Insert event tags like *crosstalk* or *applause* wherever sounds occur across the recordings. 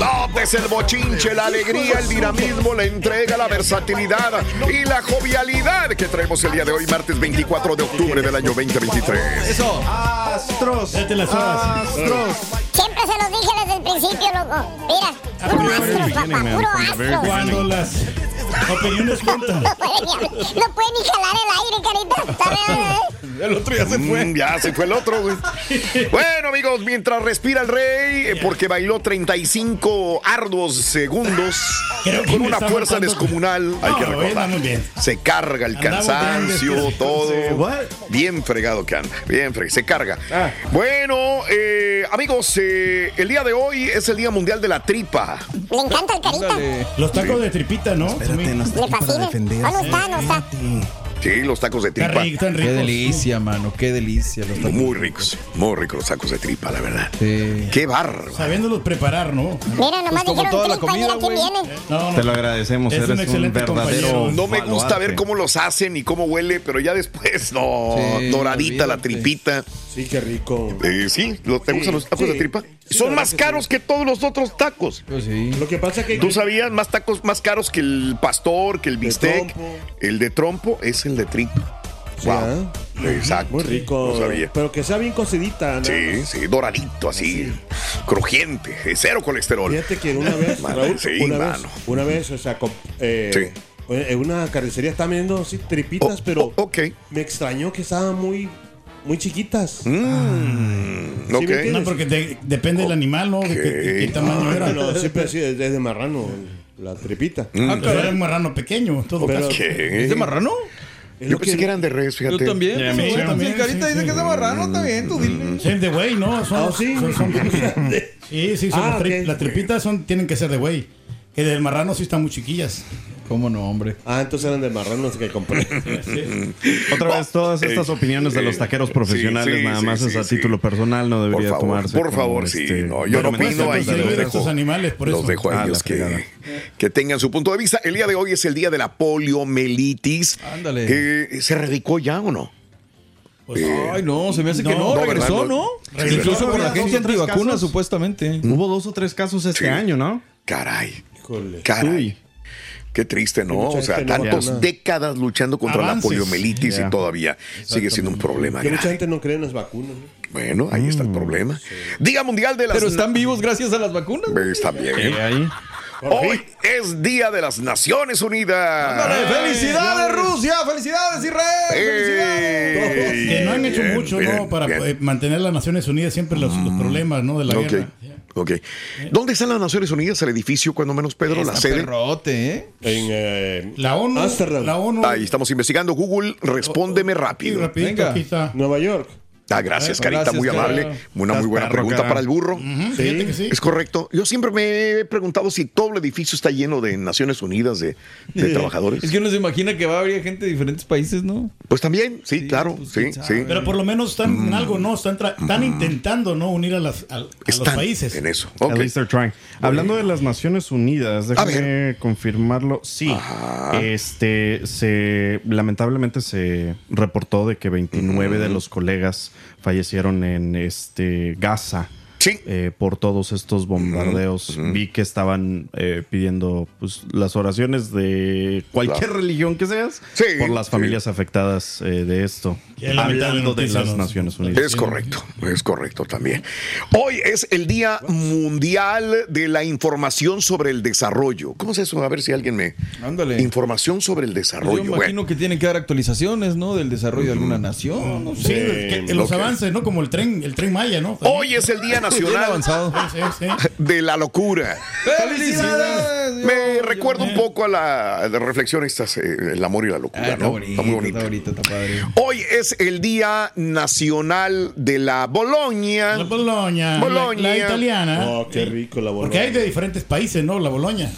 Notes el bochinche, la alegría, el dinamismo, la entrega, la versatilidad y la jovialidad que traemos el día de hoy, martes 24 de octubre del año 2023. Eso. Astros. las horas. Astros. Siempre se los dije desde el principio, loco. Mira, puro astros, papá, puro astros. Cuando las opiniones cuentan. *laughs* No puede ni, no puede ni jalar el aire, carita. ¿eh? *laughs* El otro ya se fue. ya se fue el otro, güey. *laughs* Bueno, amigos, mientras respira el rey, eh, porque bailó 35 arduos segundos con una fuerza descomunal, hay que güey, recordar. bien. Se carga el Andamos cansancio, bien, todo. Bien fregado que anda, bien fregado, se carga. Ah. Bueno, eh, amigos, eh, el día de hoy es el Día Mundial de la Tripa. Le encanta el carita. Los tacos de tripita, ¿no? Espérate, no está Le fascina. Ah, no está, no está. Sí, los tacos de tripa. están Qué delicia, mano, qué delicia. Los tacos. Muy ricos, muy ricos los tacos de tripa, la verdad. Sí. Qué bárbaro. Sabiéndolos preparar, ¿no? Mira, nomás Pues dijeron toda la tripa y mira comida, quién güey. viene. No, no. Te lo agradecemos, Es un eres un, excelente verdadero. compañero. No me gusta ver cómo los hacen y cómo huele, pero ya después, no, Sí, doradita la olvídate. tripita. Sí, qué rico. Eh, sí, ¿los- ¿te gustan los tacos de tripa? Son más caros que todos los otros tacos. Pues sí. Lo que pasa que ¿Tú sabías? Más tacos más caros que el pastor, que el bistec. trompo. El de trompo es el de tripa. Wow. Exacto. Muy rico. No sabía. Pero que sea bien cocidita, ¿no? Sí, sí, doradito, así, crujiente, eh, cero colesterol. Fíjate que una vez, *laughs* Raúl, sí, una, vez una vez, o sea, eh, Sí. en una carnicería estaba viendo así tripitas, Oh, pero oh, ok. me extrañó que estaban muy, muy chiquitas. Mm, ¿Sí me ok. entiendes? No, porque de- depende del animal, ¿no? De qué, de qué tamaño era. Pero siempre así, es de marrano, la tripita. Mm. Ah, pero era un marrano pequeño, todo Pero-. ¿Es de marrano? Es Yo pensé que eran de res, fíjate. Yo también. Pues, sí, bueno, también, si Carita sí, dice sí. que es de marrano, está bien, tú dile. Sí, de güey, ¿no? Son, Ah, sí. son- son- *laughs* sí, sí, son Ah, las, tri- ok. las tripitas son, tienen que ser de güey. Que del marrano sí están muy chiquillas. ¿Cómo no, hombre? Ah, entonces eran de marranos que compré. *laughs* Otra vez, todas estas eh, opiniones de los taqueros profesionales, sí, nada más sí, es a sí. título personal, no Por debería favor, tomarse. por favor, sí. este, No, yo no opino ahí. Los dejo, estos animales, por los eso. dejo a Ah, ellos que, que tengan su punto de vista. El día de hoy es el día de la poliomielitis. Ándale. Que ¿Se erradicó ya o no? Pues, Eh, ay, no, se me hace que no, no, no, regresó. ¿no? Regresó. Incluso por la gente antivacuna, supuestamente. Hubo dos o tres casos este año, ¿no? Caray. Híjole. Caray. Qué triste, ¿no? O sea, no tantas vacuna. décadas luchando contra Avances. la poliomielitis y todavía sigue siendo un problema Que mucha gente no cree en las vacunas. ¿no? Bueno, ahí está el problema. Día Mundial de las... Pero están vivos gracias a las vacunas. güey. Está bien. Hoy es Día de las Naciones Unidas. ¡Felicidades, Rusia! ¡Felicidades, Israel! ¡Felicidades! Que no han hecho bien, mucho, bien, ¿no? Para bien. mantener las Naciones Unidas siempre los, los problemas, ¿no? De la Ok, guerra. Ok. ¿Dónde están las Naciones Unidas? El edificio, cuando menos Pedro, la sede. perrote, ¿eh? En eh, La ONU. La ONU. Ahí estamos investigando. Google, respóndeme Sí, rápido. rapidito, Venga. Nueva York. Ah, gracias, Eh, Carita, gracias, muy cara. amable. Una muy buena perro, pregunta cara. para el burro. Ujú, Fíjate que sí. Es correcto. Yo siempre me he preguntado si todo el edificio está lleno de Naciones Unidas de, de trabajadores. Es que uno se imagina que va a haber gente de diferentes países, ¿no? Pues también, sí, claro, pues, sí. Pero por lo menos están en algo, ¿no? Están, tra- están intentando, ¿no? Unir a, las, a, a los países. en eso. At Ok. least they're trying. Hablando de las Naciones Unidas, déjame confirmarlo. Sí, Ajá. este se lamentablemente se reportó de que 29 de los colegas fallecieron en este Gaza. Sí. eh, por todos estos bombardeos. Vi que estaban eh, pidiendo pues, las oraciones de cualquier Claro. religión que seas Sí, por las sí. familias afectadas eh, de esto. Hablando de las. Naciones Unidas. Es correcto, es correcto también. Hoy es el Día Mundial de la Información sobre el Desarrollo. ¿Cómo es eso? A ver si alguien me... Ándale. Información sobre el Yo desarrollo. imagino Bueno, que tienen que dar actualizaciones, ¿no? Del desarrollo de alguna nación. No Sí, sé. que- que los avances, ¿no? Como el tren, el tren Maya, ¿no? hoy es el Día Bien Nacional *laughs* de la Locura. ¡Felicidades! Me recuerda un poco a la reflexión estas, eh, el amor y la locura, Ah, está ¿no? bonito, está muy bonito. Está bonito, está padre. Hoy es el Día Nacional de la Boloña. La Boloña, la- Boloña. La, italiana. Oh, qué rico la Porque hay boloña. de diferentes países, ¿no? La Boloña.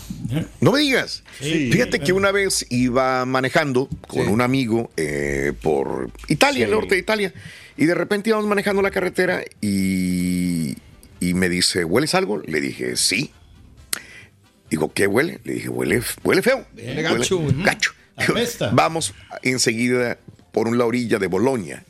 No me digas. Sí. Fíjate que una vez iba manejando con un amigo eh, por Italia, el norte de Italia, y de repente íbamos manejando la carretera y, y me dice, ¿hueles algo? Le dije, sí. Digo, ¿qué huele? Le dije, huele, huele feo. Huele gacho, gacho. Vamos enseguida por la orilla de Bolonia.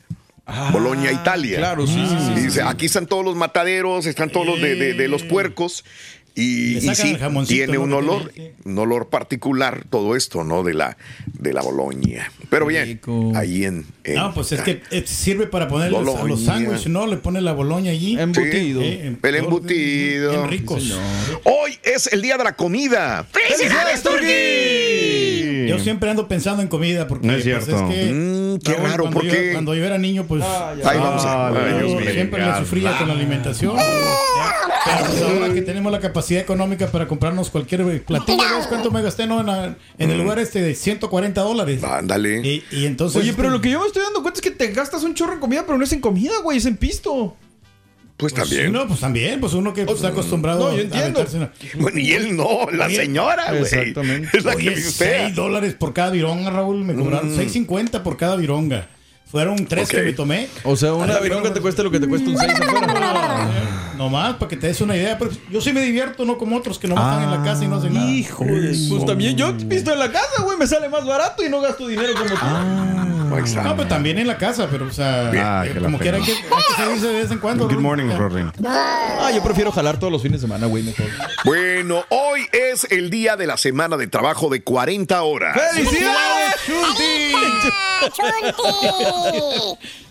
Bolonia, Italia. Ah, Claro, sí, sí, dice, aquí están todos los mataderos, están todos los de, de- de los puercos. Y, sí, tiene un olor, un olor particular todo esto, ¿no? De la, de la Boloña. Pero bien, Rico. ahí en... en- No, pues es que sirve para ponerle a los sándwiches, ¿no? Le pone la Boloña allí. Embutido. Eh, el embutido. Bien ricos. Hoy es el día de la comida. Yo siempre ando pensando en comida porque No es pues, cierto. es que Mm, qué raro, cuando ¿por yo-? Cuando yo era niño, pues Ahí vamos a... Ay, Ay, Dios yo siempre le sufría con la alimentación. Pero pues ahora que tenemos la capacidad económica para comprarnos cualquier platillo, ¿ves cuánto me gasté no? en, la- en el lugar este de 140 dólares? Ándale. Y, y entonces... Oye, pero este, lo que yo me estoy dando cuenta es que te gastas un chorro en comida, pero no es en comida, güey, es en pisto. Pues pues, también. sí, no, pues también, pues uno que pues, está acostumbrado No, yo a entiendo. una- *laughs* Bueno, y él no, la Oye, señora, güey. exactamente. Es la que Oye, pistea. 6 dólares por cada vironga, Raúl. Me cobraron 6.50 por cada vironga. Fueron tres que me tomé. O sea, una vironga te cuesta lo que te cuesta un 6 afuera. Nomás, para que te des una idea. Pero yo sí me divierto, no como otros que nomás están en la casa y no hacen nada. Hijo de Pues también yo pisto en la casa, güey, me sale más barato y no gasto dinero como tú. Ahí No, pero también en la casa, pero o sea, Ah, eh, que como quiera hay que, hay que salirse de vez en cuando. Good morning. Rory. Ah, yo prefiero jalar todos los fines de semana, güey, mejor. Bueno, hoy es el día de la semana de trabajo de 40 horas. ¡Felicidades, ¡Chunti!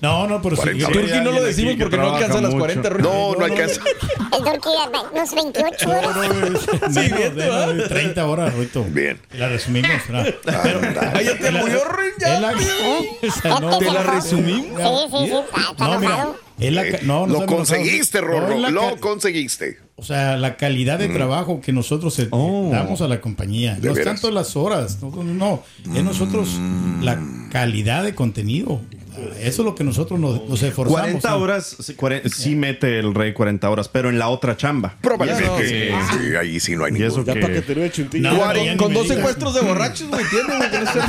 No, no, pero. 40 sí, Turqui ya- no lo decimos porque no alcanza las mucho. 40, Ruin. No, no alcanza. El turqui de unos 28 No, horas. no, *laughs* Sí, bien, menos de 30 horas, Rito. Bien. La resumimos, ¿verdad? Ay, ya te murió, Ruin, ya. *laughs* Esa no, ¿Te la resumimos? Sí, sí, sí. Está, está No, mira, enojado. es la ca- no, no lo conseguiste, No, Rorro. la lo conseguiste. O sea, la calidad de trabajo que nosotros eh, damos a la compañía. No es tanto las horas, no, no, no. es nosotros la calidad de contenido. Eso es lo que nosotros nos, nos esforzamos. 40 ¿no? horas, sí, sí mete el rey 40 horas, pero en la otra chamba. Probablemente. Eso que- sí, ahí sí no hay ningún. eso Ya que- para que te. No, Con- con dos secuestros de borrachos, ¿me entiendes? güey? Con ese-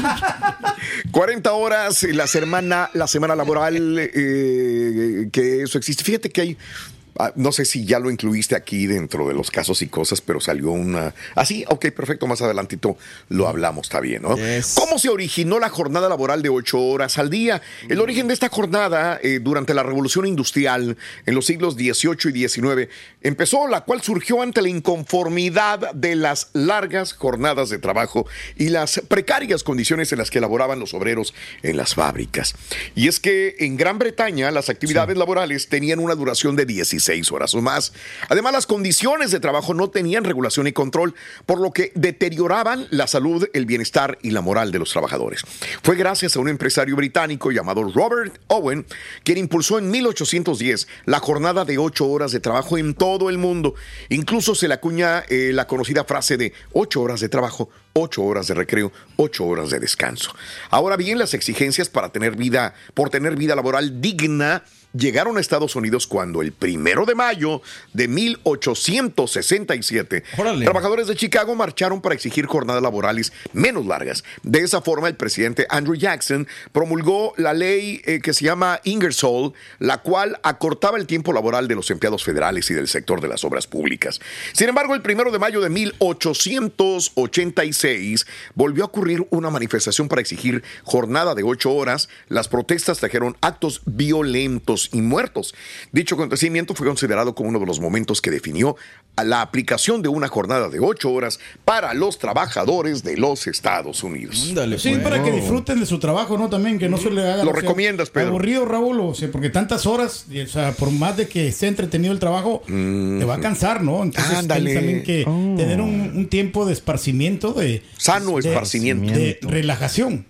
40 horas la semana, la semana laboral, eh, que eso existe. Fíjate que hay, ah, no sé si ya lo incluiste aquí dentro de los casos y cosas, pero salió una... Así, ok, perfecto, más adelantito lo hablamos, está bien, ¿no? Yes. ¿Cómo se originó la jornada laboral de 8 horas al día? El origen de esta jornada eh, durante la revolución industrial en los siglos XVIII y XIX empezó, la cual surgió ante la inconformidad de las largas jornadas de trabajo y las precarias condiciones en las que laboraban los obreros en las fábricas. Y es que en Gran Bretaña las actividades laborales tenían una duración de 16 horas o más. Además, las condiciones de trabajo no tenían regulación y control, por lo que deterioraban la salud, el bienestar y la moral de los trabajadores. Fue gracias a un empresario británico llamado Robert Owen quien impulsó en 1810 la jornada de 8 horas de trabajo en todo el mundo. Incluso se le acuña eh, la conocida frase de 8 horas de trabajo, 8 horas de recreo, 8 horas de descanso. Ahora bien, las exigencias para tener vida, por tener vida laboral digna, llegaron a Estados Unidos cuando el primero de mayo de 1867, Órale. trabajadores de Chicago marcharon para exigir jornadas laborales menos largas. De esa forma, el presidente Andrew Jackson promulgó la ley eh, que se llama Ingersoll, la cual acortaba el tiempo laboral de los empleados federales y del sector de las obras públicas. Sin embargo, el primero de mayo de 1886 volvió a ocurrir una manifestación para exigir jornada de ocho horas. Las protestas trajeron actos violentos y muertos. Dicho acontecimiento fue considerado como uno de los momentos que definió a la aplicación de una jornada de ocho horas para los trabajadores de los Estados Unidos. Ándale, Sí, pues. para que disfruten de su trabajo, ¿no? También que no se le haga. Lo o sea, recomiendas, Pedro. Aburrido, Raúl, o sea, porque tantas horas, y, o sea, por más de que esté entretenido el trabajo, te va a cansar, ¿no? Entonces, Ándale. tienes también que tener un, un tiempo de esparcimiento, de, Sano de- esparcimiento. de relajación.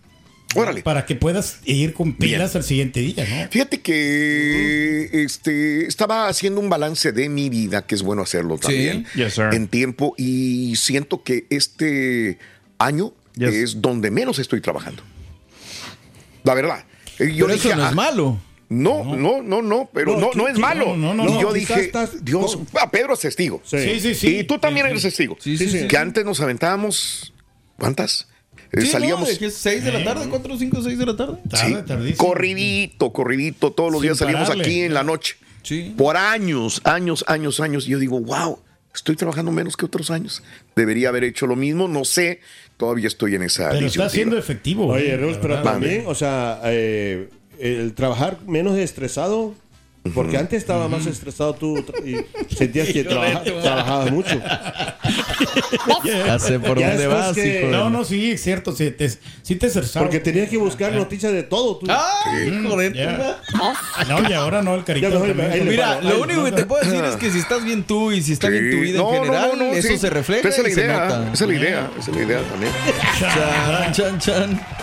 Órale. Para que puedas ir con pilas al siguiente día, ¿no? Fíjate que este, estaba haciendo un balance de mi vida, que es bueno hacerlo también, Yes, sir. en tiempo, y siento que este año Yes. es donde menos estoy trabajando. La verdad. Yo Pero eso no ah, es malo. No, no, no, no, pero No, no, es malo. no, no, y no, yo dije, estás Dios, con- ah, Pedro es testigo. Sí. Sí, sí, sí. Y tú también Sí, eres sí. testigo. Sí, sí, sí. Que antes nos aventábamos, ¿cuántas? Eh, Sí, salíamos. ¿no? ¿De qué es 6 de la tarde? ¿4, 5, 6 de la tarde? Tarde, Sí, tardísimo. corridito, corridito, todos los Sin días salíamos pararle. aquí en la noche. Sí. Por años, años, años, años. Y yo digo, wow, estoy trabajando menos que otros años. Debería haber hecho lo mismo, no sé. Todavía estoy en esa Pero está siendo efectivo. Oye, ¿eh? Reus, pero también, o sea, eh, el trabajar menos estresado, porque antes estaba más estresado tú y *laughs* sentías que trabaja- trabajabas mucho. *laughs* Ya sé por Ya dónde vas, que- hijo. de- No, no, sí, es cierto. Sí te, sí te estresaba. Porque tenías que buscar noticias de todo. Tú. ¡Ay, hijo de tu- No, y ahora no, el carito. Ya le Mira, paro. lo Ay, único que te puedo decir es que si estás bien tú y si está bien tu Sí. vida No, en no, general, no, no, eso sí. se refleja Esa es la idea. Esa es la idea. Esa es la idea también. Chan, chan, chan.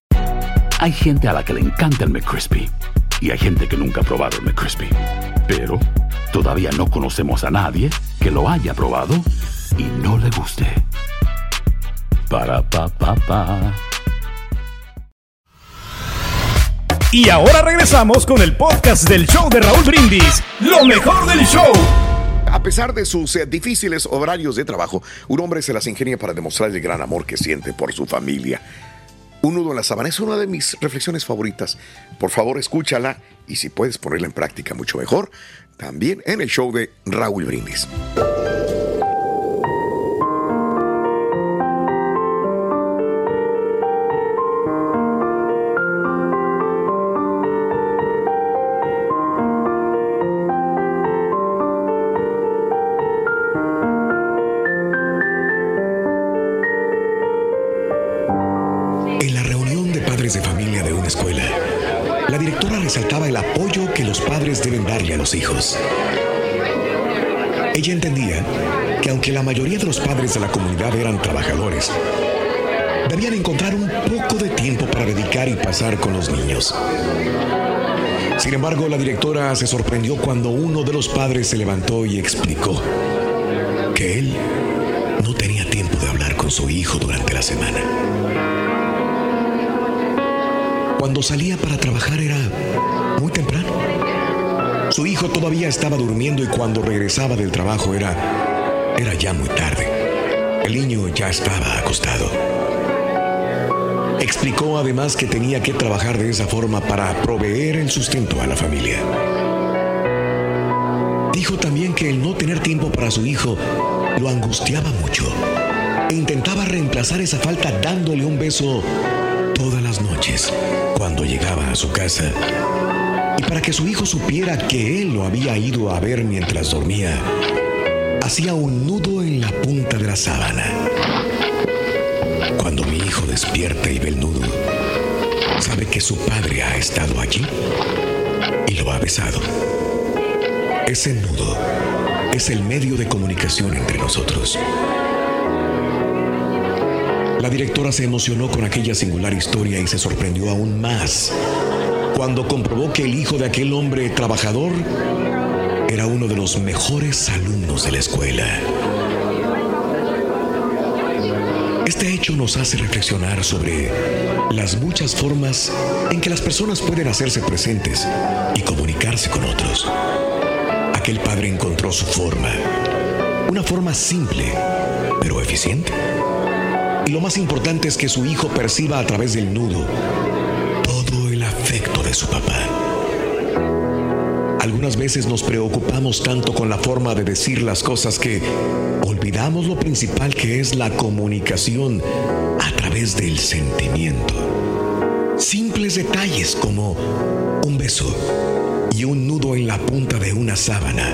Hay gente a la que le encanta el McCrispy y hay gente que nunca ha probado el McCrispy. Pero todavía no conocemos a nadie que lo haya probado y no le guste. Para pa pa pa. Y ahora regresamos con el podcast del show de Raúl Brindis. Lo mejor del show. A pesar de sus eh, difíciles horarios de trabajo, un hombre se las ingenia para demostrar el gran amor que siente por su familia. Un nudo en la sábana es una de mis reflexiones favoritas. Por favor, escúchala y si puedes ponerla en práctica mucho mejor, también en el show de Raúl Brindis. Deben darle a los hijos. Ella entendía que aunque la mayoría de los padres de la comunidad eran trabajadores, debían encontrar un poco de tiempo para dedicar y pasar con los niños. Sin embargo, la directora se sorprendió cuando uno de los padres se levantó y explicó que él no tenía tiempo de hablar con su hijo durante la semana. Cuando salía para trabajar era. Su hijo todavía estaba durmiendo y cuando regresaba del trabajo era era ya muy tarde. El niño ya estaba acostado. Explicó además que tenía que trabajar de esa forma para proveer el sustento a la familia. Dijo también que el no tener tiempo para su hijo lo angustiaba mucho e intentaba reemplazar esa falta dándole un beso todas las noches cuando llegaba a su casa. Para que su hijo supiera que él lo había ido a ver mientras dormía, hacía un nudo en la punta de la sábana. Cuando mi hijo despierta y ve el nudo, sabe que su padre ha estado allí y lo ha besado. Ese nudo es el medio de comunicación entre nosotros. La directora se emocionó con aquella singular historia y se sorprendió aún más cuando comprobó que el hijo de aquel hombre trabajador era uno de los mejores alumnos de la escuela. Este hecho nos hace reflexionar sobre las muchas formas en que las personas pueden hacerse presentes y comunicarse con otros. Aquel padre encontró su forma, una forma simple, pero eficiente. Y lo más importante es que su hijo perciba a través del nudo su papá. Algunas veces nos preocupamos tanto con la forma de decir las cosas que olvidamos lo principal que es la comunicación a través del sentimiento. Simples detalles como un beso y un nudo en la punta de una sábana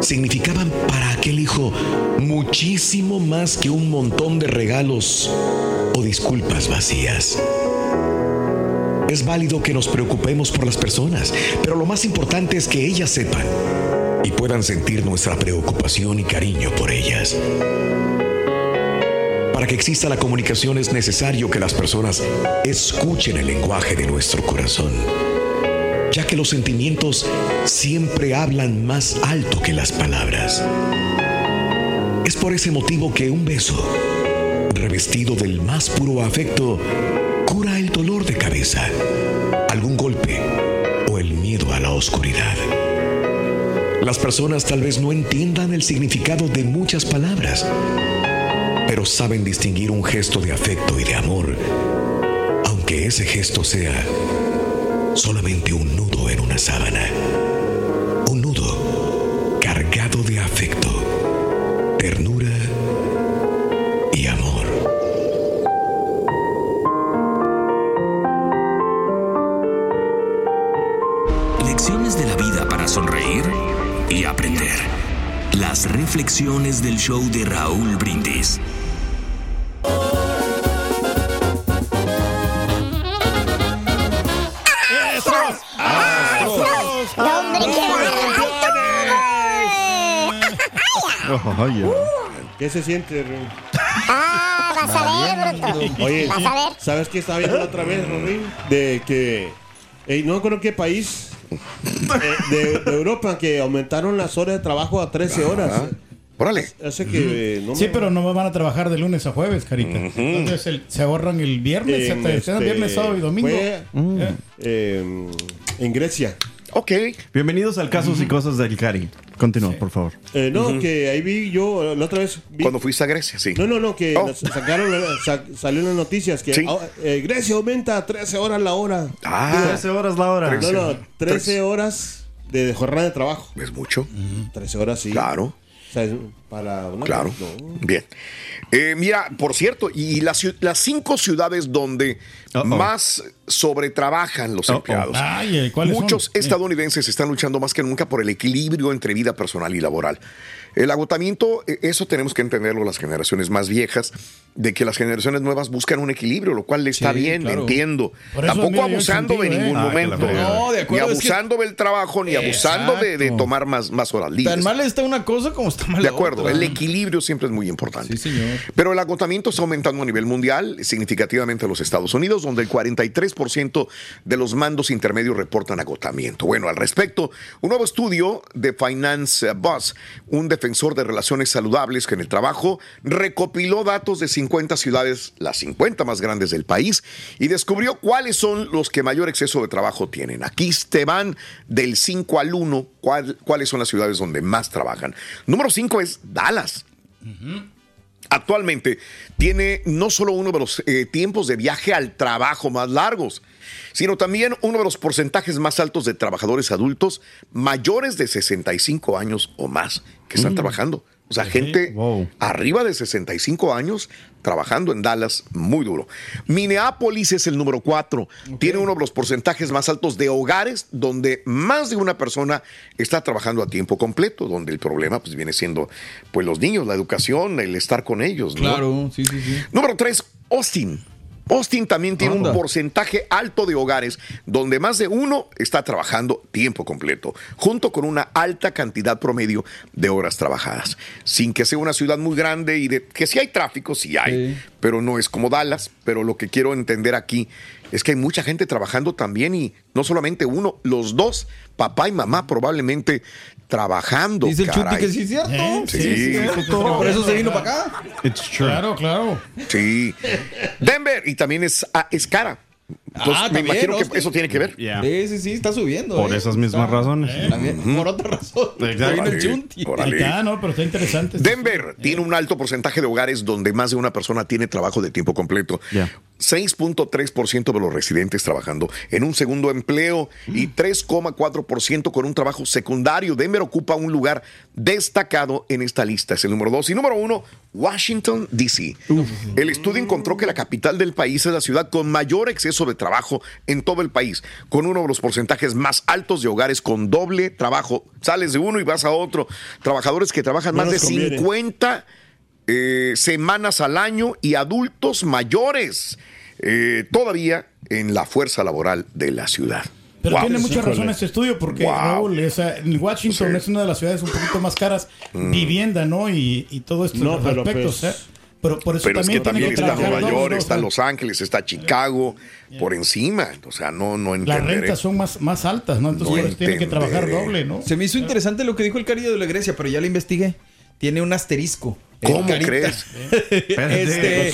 significaban para aquel hijo muchísimo más que un montón de regalos o disculpas vacías. Es válido que nos preocupemos por las personas, pero lo más importante es que ellas sepan y puedan sentir nuestra preocupación y cariño por ellas. Para que exista la comunicación es necesario que las personas escuchen el lenguaje de nuestro corazón, ya que los sentimientos siempre hablan más alto que las palabras. Es por ese motivo que un beso, revestido del más puro afecto, cura el dolor de cabeza, algún golpe o el miedo a la oscuridad. Las personas tal vez no entiendan el significado de muchas palabras, pero saben distinguir un gesto de afecto y de amor, aunque ese gesto sea solamente un nudo en una sábana. Reflexiones del show de Raúl Brindis. ¡Hombre, qué ¿Qué se siente, Rin? Ah, vas a ver, bruto. Oye, Vas a ver. ¿sabes qué estaba viendo la otra vez, Rin? De que, eh, no creo qué país eh, de, de Europa que aumentaron las horas de trabajo a 13 horas. Órale. Hace que eh, no sí, me- pero no van a trabajar de lunes a jueves, carita. Entonces el- se ahorran el viernes, en, se te- se dan este, viernes, sábado y domingo. fue, Eh. eh, en Grecia. Ok. Bienvenidos al Casos y Cosas del Cari. Continúa, por favor. Eh, no, que ahí vi yo la otra vez. vi- Cuando fuiste a Grecia, sí. No, no, no, que Oh. las sacaron, sa- salió en las noticias que Sí. eh, Grecia aumenta a 13 horas la hora. Ah. 13 horas la hora. No, no, 13 horas de jornada de trabajo. Es mucho. 13 horas, sí. Claro. O sea, es para una Claro. no. Bien. Eh, mira, por cierto, y las, las cinco ciudades donde más sobretrabajan los empleados. Ay, eh. Muchos Sí. estadounidenses están luchando más que nunca por el equilibrio entre vida personal y laboral. El agotamiento, eh, eso tenemos que entenderlo las generaciones más viejas, de que las generaciones nuevas buscan un equilibrio, lo cual está Sí, bien, claro. entiendo. Tampoco abusando de sentido, ningún ¿eh? Ah, momento. fregada. No, de acuerdo, ni es que- abusando del trabajo, ni abusando de, de tomar más, más horas libres. Tan mal está una cosa como está mal De la acuerdo, el equilibrio siempre es muy importante. Sí, señor. Pero el agotamiento está aumentando a nivel mundial, significativamente en los Estados Unidos, donde el 43% de los mandos intermedios reportan agotamiento. Bueno, al respecto, un nuevo estudio de Finance Buzz, un defensor de relaciones saludables que en el trabajo, recopiló datos de 50 ciudades, las 50 más grandes del país, y descubrió cuáles son los que mayor exceso de trabajo tienen. Aquí te van del 5 al 1, cuál- cuáles son las ciudades donde más trabajan. Número 5 es Dallas. Actualmente tiene no solo uno de los eh, tiempos de viaje al trabajo más largos, sino también uno de los porcentajes más altos de trabajadores adultos mayores de 65 años o más que están trabajando. O sea, gente arriba de 65 años trabajando en Dallas muy duro. Minneapolis es el número 4. Tiene uno de los porcentajes más altos de hogares donde más de una persona está trabajando a tiempo completo, donde el problema pues viene siendo pues los niños, la educación, el estar con ellos, ¿no? Claro, sí, sí, sí. Número 3, Austin. Austin también tiene Anda. un porcentaje alto de hogares donde más de uno está trabajando tiempo completo, junto con una alta cantidad promedio de horas trabajadas. Sin que sea una ciudad muy grande y de que sí hay tráfico, sí hay, pero no es como Dallas. Pero lo que quiero entender aquí es que hay mucha gente trabajando también y no solamente uno, los dos, papá y mamá probablemente trabajando. Dice el Chuti que sí es cierto. Sí, Sí, sí, es cierto. Por eso se vino para acá. Claro, claro. Sí. Denver, y también es, ah, es cara. Entonces, Ah, me también, imagino que Austin. eso tiene que ver. Sí, sí, sí, está subiendo. Por eh. esas mismas Está- razones. eh, también, Por otra razón. *laughs* Está, no, pero está interesante. Denver tiene un alto porcentaje de hogares donde más de una persona tiene trabajo de tiempo completo. 6.3% de los residentes trabajando en un segundo empleo y 3,4% con un trabajo secundario. Denver ocupa un lugar destacado en esta lista. Es el número 2. Y número 1, Washington, D.C. El estudio encontró que la capital del país es la ciudad con mayor exceso de trabajo en todo el país, con uno de los porcentajes más altos de hogares con doble trabajo. Sales de uno y vas a otro. Trabajadores que trabajan No más de conviene. 50 eh, semanas al año y adultos mayores eh, todavía en la fuerza laboral de la ciudad. Pero Wow. tiene mucha razón este estudio porque Wow. Raúl, Washington Sí. es una de las ciudades un poquito más caras, Mm. vivienda, ¿no? Y, y todo esto No, aspectos, pues- ¿eh? Pero por eso Pero es también que también está trabajar Nueva York, está Los Ángeles, está Chicago, por encima. O sea, no, no Las entenderé. rentas son más, más altas, ¿no? Entonces No por eso tiene que trabajar doble, ¿no? Se me hizo interesante lo que dijo el Carillo de la Grecia, pero ya lo investigué. Tiene un asterisco. ¿Cómo crees? *laughs* Este,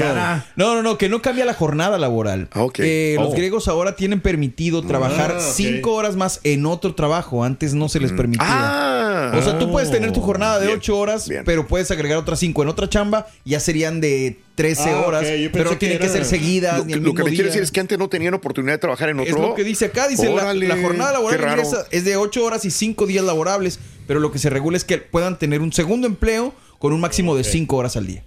no, no, no, que no cambia la jornada laboral. ok. Que los Oh. griegos ahora tienen permitido trabajar Ah, cinco horas más en otro trabajo. Antes no se les permitía. Ah. O sea, tú puedes tener tu jornada de Bien, ocho horas, pero puedes agregar otras cinco en otra chamba. Ya serían de 13 Ah, horas, pero no que tienen que ser seguidas Lo, ni que- el lo mismo que me quiere decir es que antes no tenían oportunidad de trabajar en otro. Es lo que dice acá, dice la, Órale, la jornada laboral es de 8 horas y 5 días laborables, pero lo que se regula es que puedan tener un segundo empleo con un máximo de 5 horas al día.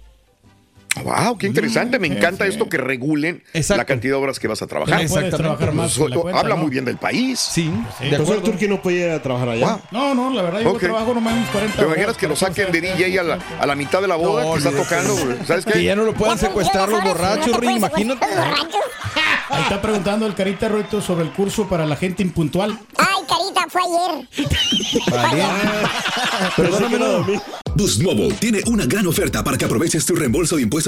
Wow, qué interesante. Me encanta esto que regulen la cantidad de horas que vas a trabajar. Puedes trabajar más cuenta, habla ¿no? muy bien del país. Sí, Entonces el Turqui no puede ir a trabajar allá. No, no, la verdad yo Ok. trabajo nomás unos 40 ¿Te imaginas que lo saquen de DJ a la, a la mitad de la boda No, que está tocando? ¿Sabes qué? Que ya no lo puedan secuestrar los borrachos, Ring, imagínate. *laughs* Ahí está preguntando el Carita Roito sobre el curso para la gente impuntual. Ay, carita, fue ayer. Perdóname, no. Boost Mobile tiene una gran oferta para que aproveches tu reembolso de impuestos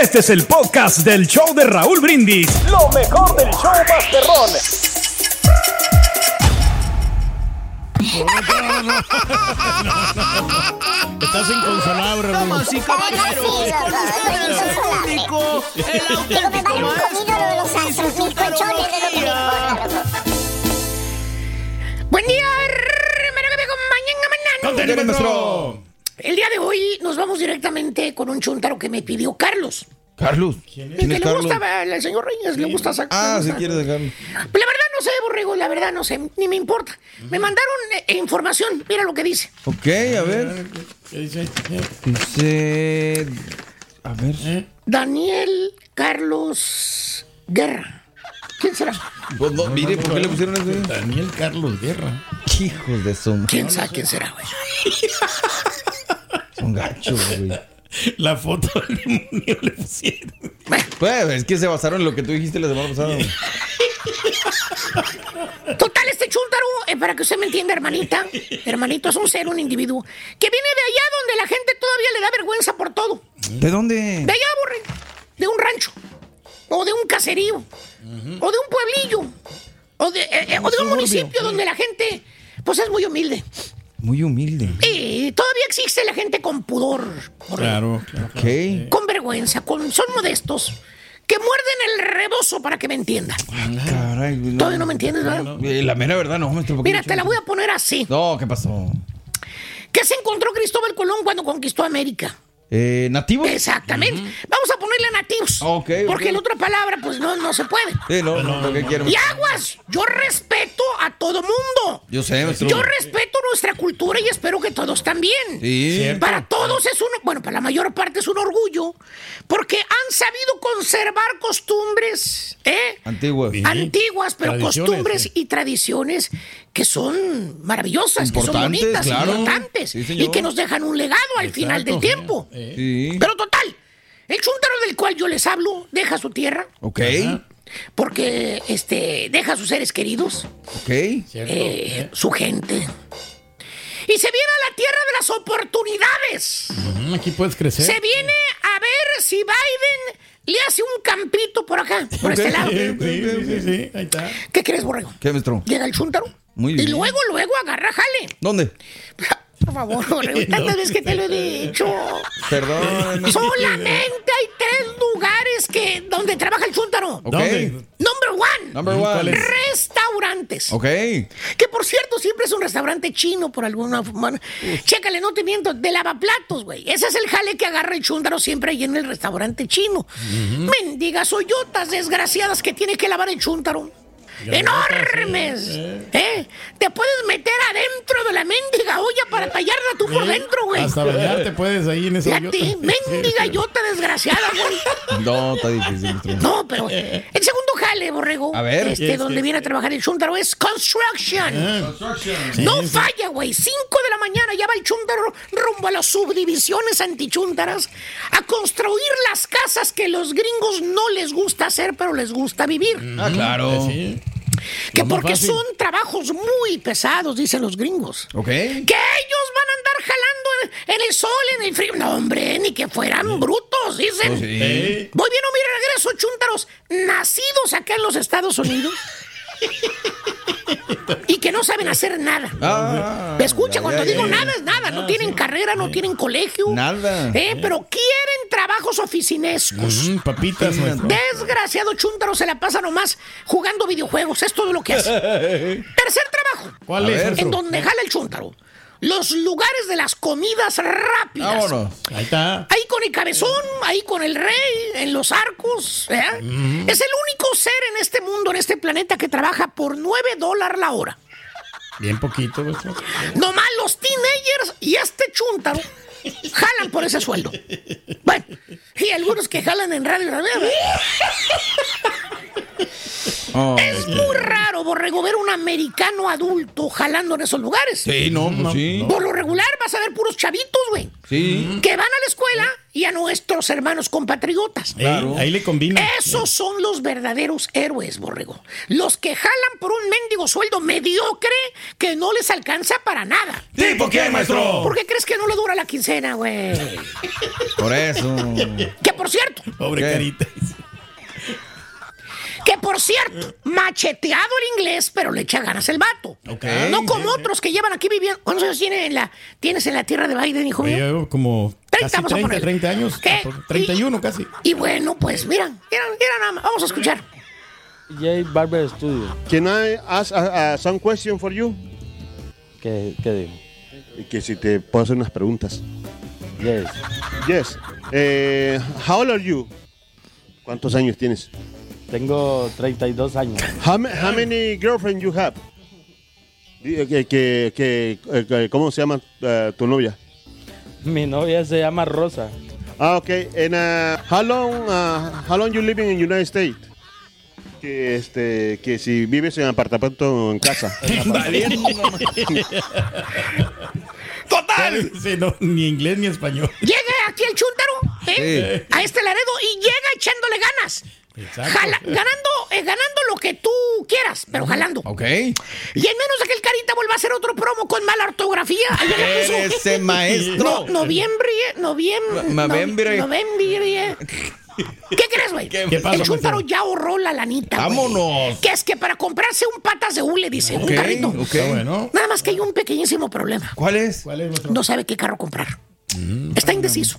Este es el podcast del show de Raúl Brindis. Lo mejor del show Masterrón. Estás inconsolable, Raúl. Damas y caballeros, el único, el auténtico maestro de la Buen día, hermano que me acompañan Contenido, maestro. El día de hoy nos vamos directamente con un chuntaro que me pidió Carlos. Carlos. El que le gusta al señor Reyes, le gusta sacar. Ah, si quieres dejarlo. La verdad no sé, Borrego, la verdad no sé, ni me importa. Me mandaron eh, información, mira lo que dice. Ok, a ver. Dice. A ver. Daniel Carlos Guerra. ¿Quién será? Pues no, mire, ¿por qué le pusieron eso? Daniel Carlos Guerra. Hijos de son. ¿Quién sabe quién será, güey? *laughs* Son gachos, güey. *laughs* La foto del demonio le pusieron. Pues, es que se basaron en lo que tú dijiste la semana pasada. *laughs* Total, este chúntaro, eh, para que usted me entienda, hermanita, hermanito, es un ser, un individuo, que viene de allá donde la gente todavía le da vergüenza por todo. ¿De dónde? De allá, borre, de un rancho, o de un caserío, o de un pueblillo, o de, eh, eh, o de un municipio donde la gente, pues es muy humilde. Muy humilde. Y todavía existe la gente con pudor, borre, Claro. Ok. con vergüenza, con, son modestos, que muerden el rebozo para que me entiendan. Caray. no. Todavía no me entiendes, ¿verdad? Eh, La mera verdad, no, maestro. ¿por qué Mira, no? te la voy a poner así. No, ¿qué pasó? ¿Qué se encontró Cristóbal Colón cuando conquistó América? Eh, ¿Nativos? Exactamente. Vamos a ponerle nativos. Ok, Porque ok. la otra palabra, pues no, no se puede. Sí, no, no. Y aguas, yo respeto a todo mundo. Yo sé, maestro. Yo respeto nuestra cultura y espero que todos también. Sí. Cierto. Para todos es un, bueno, para la mayor parte es un orgullo, porque han sabido conservar costumbres, ¿eh? Antiguos. Antiguas, pero costumbres y tradiciones que son maravillosas, que son bonitas, claro. importantes Sí, y que nos dejan un legado al final del tiempo. Sí. Pero total, el chúntaro del cual yo les hablo deja su tierra Ok. porque este deja a sus seres queridos, Ok. eh, su gente. Y se viene a la tierra de las oportunidades. Mm, Aquí puedes crecer. Se viene a ver si Biden le hace un campito por acá, por este lado. Sí, sí, sí, sí, ahí está. ¿Qué crees, borrego? ¿Qué, maestro? Llega el chúntaro Muy y luego, luego agarra jale. ¿Dónde? Por favor, *laughs* tantas veces que te lo he dicho. Perdón. Solamente hay tres lugares que donde trabaja el chúntaro. Ok. ¿Dónde? Number one. Number one. Restaurantes. Ok. Que por cierto, siempre es un restaurante chino por alguna forma. Chécale, no te miento, de lavaplatos, güey. Ese es el jale que agarra el chúndaro siempre ahí en el restaurante chino. Mendigas hoyotas desgraciadas que tiene que lavar el chúntaro. ¡Enormes! ¿Eh? Te puedes meter adentro de la mendiga olla para tallarla tú por dentro, güey. Hasta bañarte puedes ahí en esa Fíjate, hoyota. mendiga *laughs* yota desgraciada, güey. No, está difícil. No, pero el segundo jale, borrego. A ver. Este, ¿Qué es, donde viene a trabajar el chúntaro es construction. No Sí, sí. falla, güey. Cinco de la mañana ya va el chúntaro rumbo a las subdivisiones antichúntaras a construir las casas que los gringos no les gusta hacer, pero les gusta vivir. Ah, claro. Que porque fácil. son trabajos muy pesados, dicen los gringos. Ok. Que ellos van a andar jalando en el sol, en el frío. No, hombre, ni que fueran brutos, dicen. Oh, sí. Voy bien o mi regreso, chúntaros, nacidos acá en los Estados Unidos. *laughs* y que no saben hacer nada. Ah, Escucha, ya, cuando ya, digo ya. nada es nada. No tienen carrera, no tienen colegio. Nada. Eh, pero quieren trabajos oficinescos. Mm, papitas. Desgraciado chúntaro se la pasa nomás jugando videojuegos. Es todo lo que hace. *laughs* Tercer trabajo. ¿Cuál es? En donde jala el chúntaro. Los lugares de las comidas rápidas. Vámonos. Ahí está. Ahí con el cabezón, ahí con el rey, en los arcos. ¿eh? Es el único ser en este mundo, en este planeta, que trabaja por 9 dólares la hora. Bien poquito, maestro. Nomás los teenagers y este chúntaro jalan por ese sueldo. Bueno, y algunos que jalan en radio. Oh, Es muy raro, Borrego, ver un americano adulto jalando en esos lugares. Sí, no, pues sí. Por lo regular vas a ver puros chavitos, güey. Sí. Que van a la escuela y a nuestros hermanos compatriotas. Ey, ahí le combina. Esos son los verdaderos héroes, Borrego. Los que jalan por un mendigo sueldo mediocre que no les alcanza para nada. ¿Tipo qué, maestro? ¿Por qué crees que no le dura la quincena, güey? Por eso. Que por cierto, Pobre ¿Qué? carita. Que por cierto, macheteado el inglés, pero le echa ganas el vato. No como otros que llevan aquí viviendo. ¿Cuántos años tiene en la, tienes en la tierra de Biden, hijo mío? yo como 30, casi vamos a 30, ponerle. 30 años. ¿Qué? 31 casi. Y bueno, pues mira, mira, mira nada más. Vamos a escuchar. Jay Barber Studio. Can I ask uh, uh, some question for you? ¿Qué, qué digo? Que si te puedo hacer unas preguntas. Yes. Yes. Eh, how old are you? ¿Cuántos años tienes? Tengo 32 años. How, ma- how many girlfriends you have? Eh, Que, que, que, eh, que- ¿Cómo se llama eh, tu novia? Mi novia se llama Rosa. Ah, okay. And uh, how long, uh, how long you living in United States? Que este, que si vives en apartamento o en casa. *laughs* Total. Sí, no, ni inglés ni español. Llega aquí el chúntaro, ¿eh? A este Laredo y llega echándole ganas. Jala- ganando, eh, ganando lo que tú quieras, pero jalando. Ok. Y en menos de que el carita vuelva a hacer otro promo con mala ortografía. ahí ya le puso- Eres ese maestro. No, noviembre, noviembre. No- noviembre. Noviembre. ¿Qué crees, güey? ¿Qué pasa, El chúntaro maestro? ya ahorró la lanita. güey. Vámonos. Que es que para comprarse un patas de hule, dice, un carrito. ok. Está bueno. Nada más que hay un pequeñísimo problema. ¿Cuál es? ¿Cuál es? No sabe qué carro comprar. Está indeciso.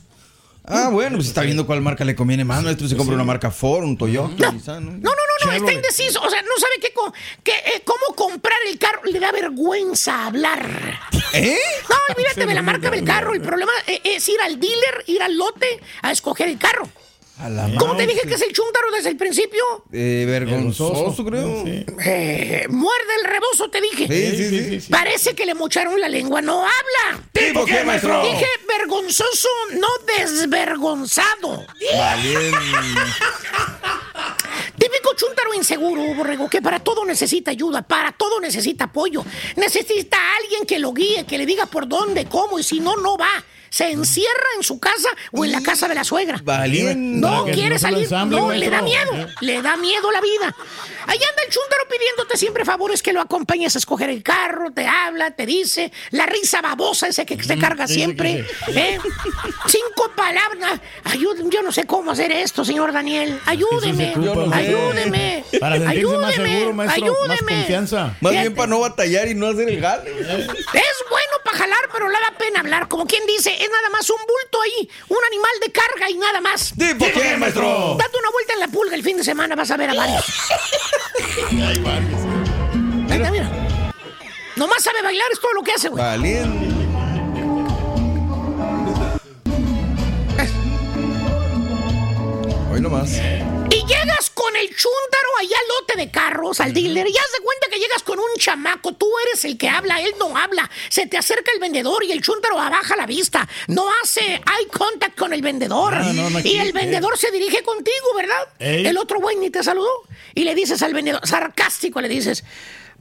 Ah, bueno, pues está viendo cuál marca le conviene más. Maestro, se compra una marca Ford, un Toyota. quizá, ¿no? No, no, no, no, está indeciso. O sea, no sabe qué, eh, cómo comprar el carro. Le da vergüenza hablar. ¿Eh? No, olvídate de la marca del carro. El problema eh, es ir al dealer, ir al lote a escoger el carro. A la ¿Cómo te dije que es el chúntaro desde el principio? Eh, vergonzoso, Vergonzoso. creo. Sí. Eh, muerde el rebozo, te dije. Sí, sí, sí. sí, sí. Parece que le mocharon la lengua. No habla. ¿Tipo qué, maestro? Dije vergonzoso, no desvergonzado. Típico chúntaro inseguro, borrego, que para todo necesita ayuda, para todo necesita apoyo. Necesita a alguien que lo guíe, que le diga por dónde, cómo, y si no, no va. Se encierra en su casa o en la casa de la suegra. Valiendo. No quiere no salir, ensamble, no, le da miedo, le da miedo la vida. Ahí anda el chúntaro pidiéndote siempre favores que lo acompañes a escoger el carro, te habla, te dice, la risa babosa ese que se carga siempre. ¿eh? Cinco palabras. Ayúdeme, yo no sé cómo hacer esto, señor Daniel. Ayúdeme, ayúdeme. Para sentirse más ayúdeme, seguro, maestro. Más ayúdeme. confianza. Más bien para no batallar y no hacer el jale. Es bueno para jalar, pero le da pena hablar. Como quien dice, es nada más un bulto ahí, un animal de carga y nada más. ¿Tipo qué, maestro? Date una vuelta en la pulga el fin de semana, vas a ver a varios. *laughs* Hay varios. Ahí está, mira. Nomás sabe bailar, es todo lo que hace, güey. Valiendo. *laughs* Hoy nomás. Y llegas con el chúntaro allá al lote de carros, al dealer, y haz de cuenta que llegas con un chamaco, tú eres el que habla, él no habla, se te acerca el vendedor y el chúntaro abaja la vista, no hace eye contact con el vendedor, No, no, no, y el vendedor se dirige contigo, ¿verdad? Ey. El otro güey ni te saludó, y le dices al vendedor, sarcástico, le dices...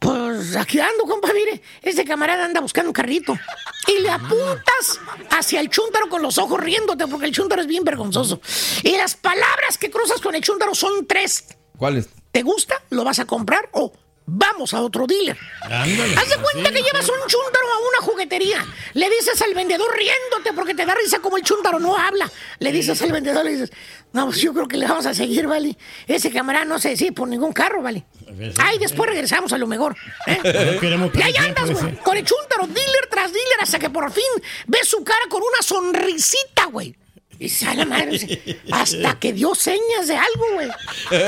Pues aquí ando, compa, mire, este camarada anda buscando un carrito. Y le apuntas hacia el chúntaro con los ojos riéndote, porque el chúntaro es bien vergonzoso. Y las palabras que cruzas con el chúntaro son tres. ¿Cuál es? ¿Te gusta? ¿Lo vas a comprar? ¿O Vamos a otro dealer. Ándale, Haz de cuenta así, que llevas un chúntaro a una juguetería. Le dices al vendedor riéndote porque te da risa como el chúntaro no habla. Le dices al vendedor, le dices, no, pues yo creo que le vamos a seguir, ¿vale? Ese camarada no se decide por ningún carro, ¿vale? Ay, después regresamos a lo mejor. ¿eh? *laughs* No queremos Y ahí andas, güey, con el chúntaro, dealer tras dealer, hasta que por fin ves su cara con una sonrisita, güey. Y sale madre, dice, hasta que dio señas de algo, güey. *laughs*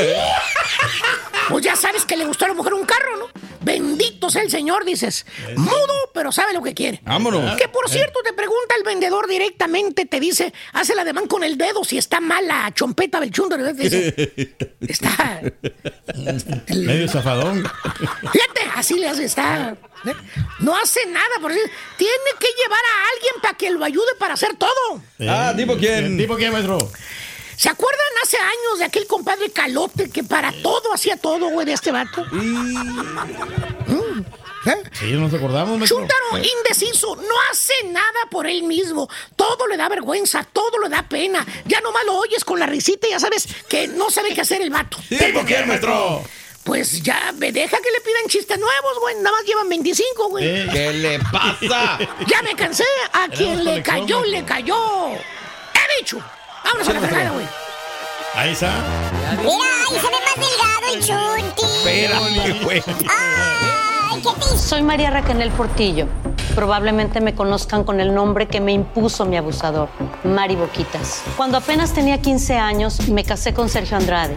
Pues ya sabes que le gustó a la mujer un carro, ¿no? Bendito sea el Señor, dices. Mudo, pero sabe lo que quiere. Vámonos. Que por cierto, te pregunta el vendedor directamente, te dice, hace el ademán con el dedo si está mala chompeta te dice, *laughs* está. *laughs* Medio zafadón. Fíjate, así le hace, está. ¿eh? No hace nada, por decir, tiene que llevar a alguien para que lo ayude para hacer todo. Ah, ¿tipo quién? ¿Tipo quién, maestro? ¿Se acuerdan hace años de aquel compadre Calote que para todo hacía todo, güey, de este vato? Mm. ¿Eh? Sí, nos acordamos, maestro. Chúntaro indeciso, no hace nada por él mismo. Todo le da vergüenza, todo le da pena. Ya nomás lo oyes con la risita y ya sabes que no sabe qué hacer el vato. ¿Tipo quién, maestro? Pues ya me deja que le pidan chistes nuevos, güey. Nada más llevan 25, güey. Eh. ¿Qué le pasa? Ya me cansé. A quien le cayó, le cayó. ¡He dicho! Vámonos a la fregada, güey. Ahí está. Mira, ahí se ve más delgado el chunti. Espérate, güey. Ay, ¿qué te Soy María Raquel Portillo. Probablemente me conozcan con el nombre que me impuso mi abusador, Mari Boquitas. Cuando apenas tenía 15 años, me casé con Sergio Andrade,